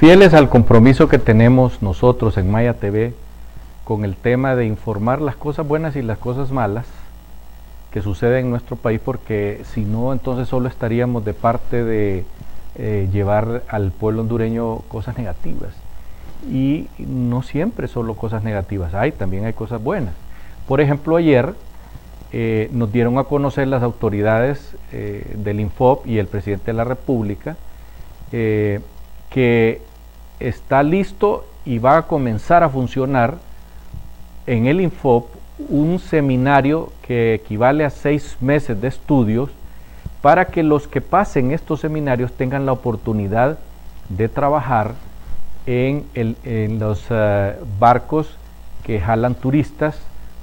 Fieles al compromiso que tenemos nosotros en Maya TV con el tema de informar las cosas buenas y las cosas malas que suceden en nuestro país, porque si no, entonces solo estaríamos de parte de eh, llevar al pueblo hondureño cosas negativas. Y no siempre solo cosas negativas, hay también hay cosas buenas. Por ejemplo, ayer eh, nos dieron a conocer las autoridades eh, del Infop y el presidente de la República que está listo y va a comenzar a funcionar en el Infop un seminario que equivale a seis meses de estudios para que los que pasen estos seminarios tengan la oportunidad de trabajar en, los eh, barcos que jalan turistas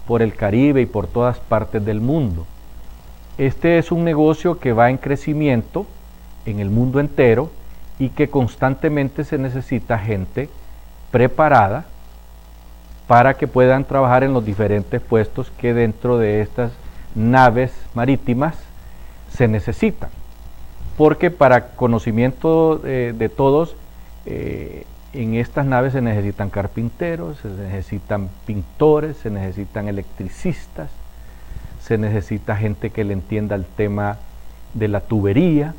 por el Caribe y por todas partes del mundo. Este es un negocio que va en crecimiento en el mundo entero y que constantemente se necesita gente preparada para que puedan trabajar en los diferentes puestos que dentro de estas naves marítimas se necesitan. Porque para conocimiento de, todos, eh, en estas naves se necesitan carpinteros, se necesitan pintores, se necesitan electricistas, se necesita gente que le entienda el tema de la tubería,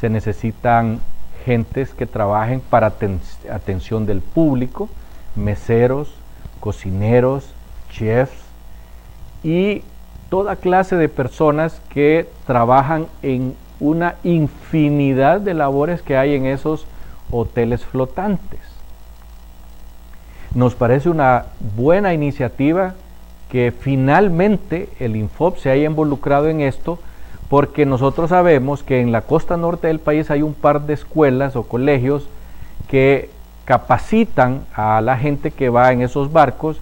se necesitan gentes que trabajen para atención del público, meseros, cocineros, chefs y toda clase de personas que trabajan en una infinidad de labores que hay en esos hoteles flotantes. Nos parece una buena iniciativa que finalmente el Infop se haya involucrado en esto porque nosotros sabemos que en la costa norte del país hay un par de escuelas o colegios que capacitan a la gente que va en esos barcos,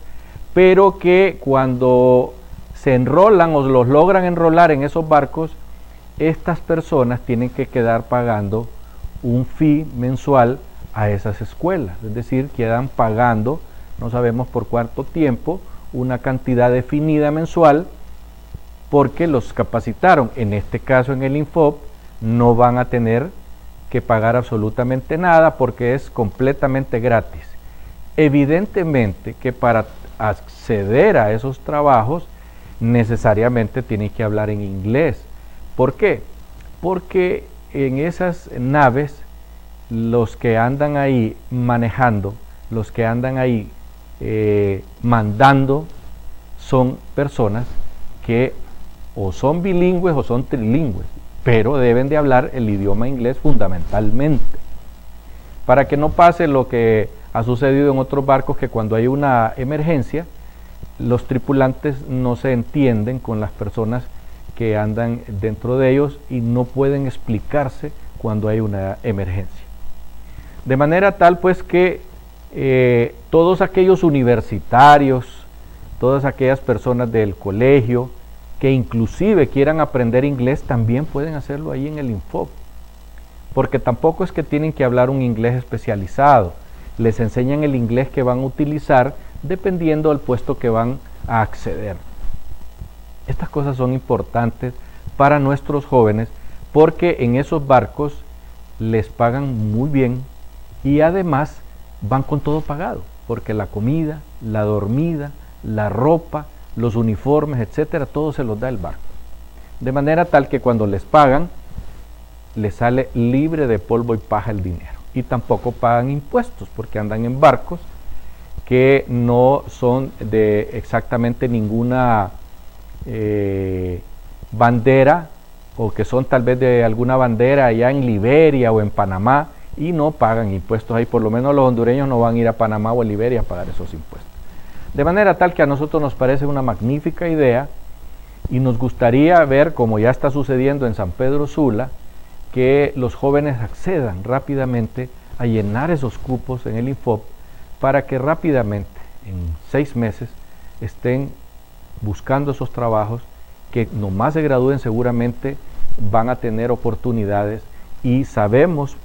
pero que cuando se enrolan o los logran enrolar en esos barcos, estas personas tienen que quedar pagando un fee mensual a esas escuelas, es decir, quedan pagando, no sabemos por cuánto tiempo, una cantidad definida mensual porque los capacitaron. En este caso en el Infop no van a tener que pagar absolutamente nada porque es completamente gratis. Evidentemente que para acceder a esos trabajos necesariamente tienen que hablar en inglés. ¿Por qué? Porque en esas naves los que andan ahí manejando, los que andan ahí eh, mandando, son personas que o son bilingües o son trilingües, pero deben de hablar el idioma inglés fundamentalmente. Para que no pase lo que ha sucedido en otros barcos, que cuando hay una emergencia, los tripulantes no se entienden con las personas que andan dentro de ellos y no pueden explicarse cuando hay una emergencia. De manera tal pues que eh, todos aquellos universitarios, todas aquellas personas del colegio, que inclusive quieran aprender inglés, también pueden hacerlo ahí en el Info. Porque tampoco es que tienen que hablar un inglés especializado. Les enseñan el inglés que van a utilizar dependiendo del puesto que van a acceder. Estas cosas son importantes para nuestros jóvenes porque en esos barcos les pagan muy bien y además van con todo pagado, porque la comida, la dormida, la ropa, los uniformes, etcétera, todo se los da el barco. De manera tal que cuando les pagan, les sale libre de polvo y paja el dinero. Y tampoco pagan impuestos porque andan en barcos que no son de exactamente ninguna eh, bandera o que son tal vez de alguna bandera allá en Liberia o en Panamá y no pagan impuestos ahí. Por lo menos los hondureños no van a ir a Panamá o a Liberia a pagar esos impuestos. De manera tal que a nosotros nos parece una magnífica idea y nos gustaría ver, como ya está sucediendo en San Pedro Sula, que los jóvenes accedan rápidamente a llenar esos cupos en el Infop para que rápidamente, en seis meses, estén buscando esos trabajos que nomás se gradúen seguramente van a tener oportunidades y sabemos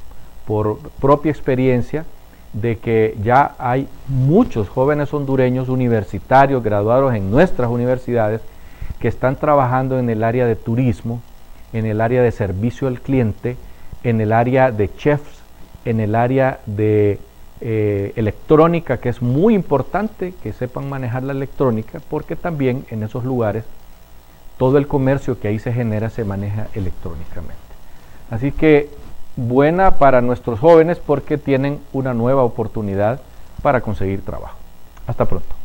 por propia experiencia de que ya hay muchos jóvenes hondureños universitarios graduados en nuestras universidades que están trabajando en el área de turismo, en el área de servicio al cliente, en el área de chefs, en el área de eh, electrónica, que es muy importante que sepan manejar la electrónica, porque también en esos lugares todo el comercio que ahí se genera se maneja electrónicamente. Así que buena para nuestros jóvenes porque tienen una nueva oportunidad para conseguir trabajo. Hasta pronto.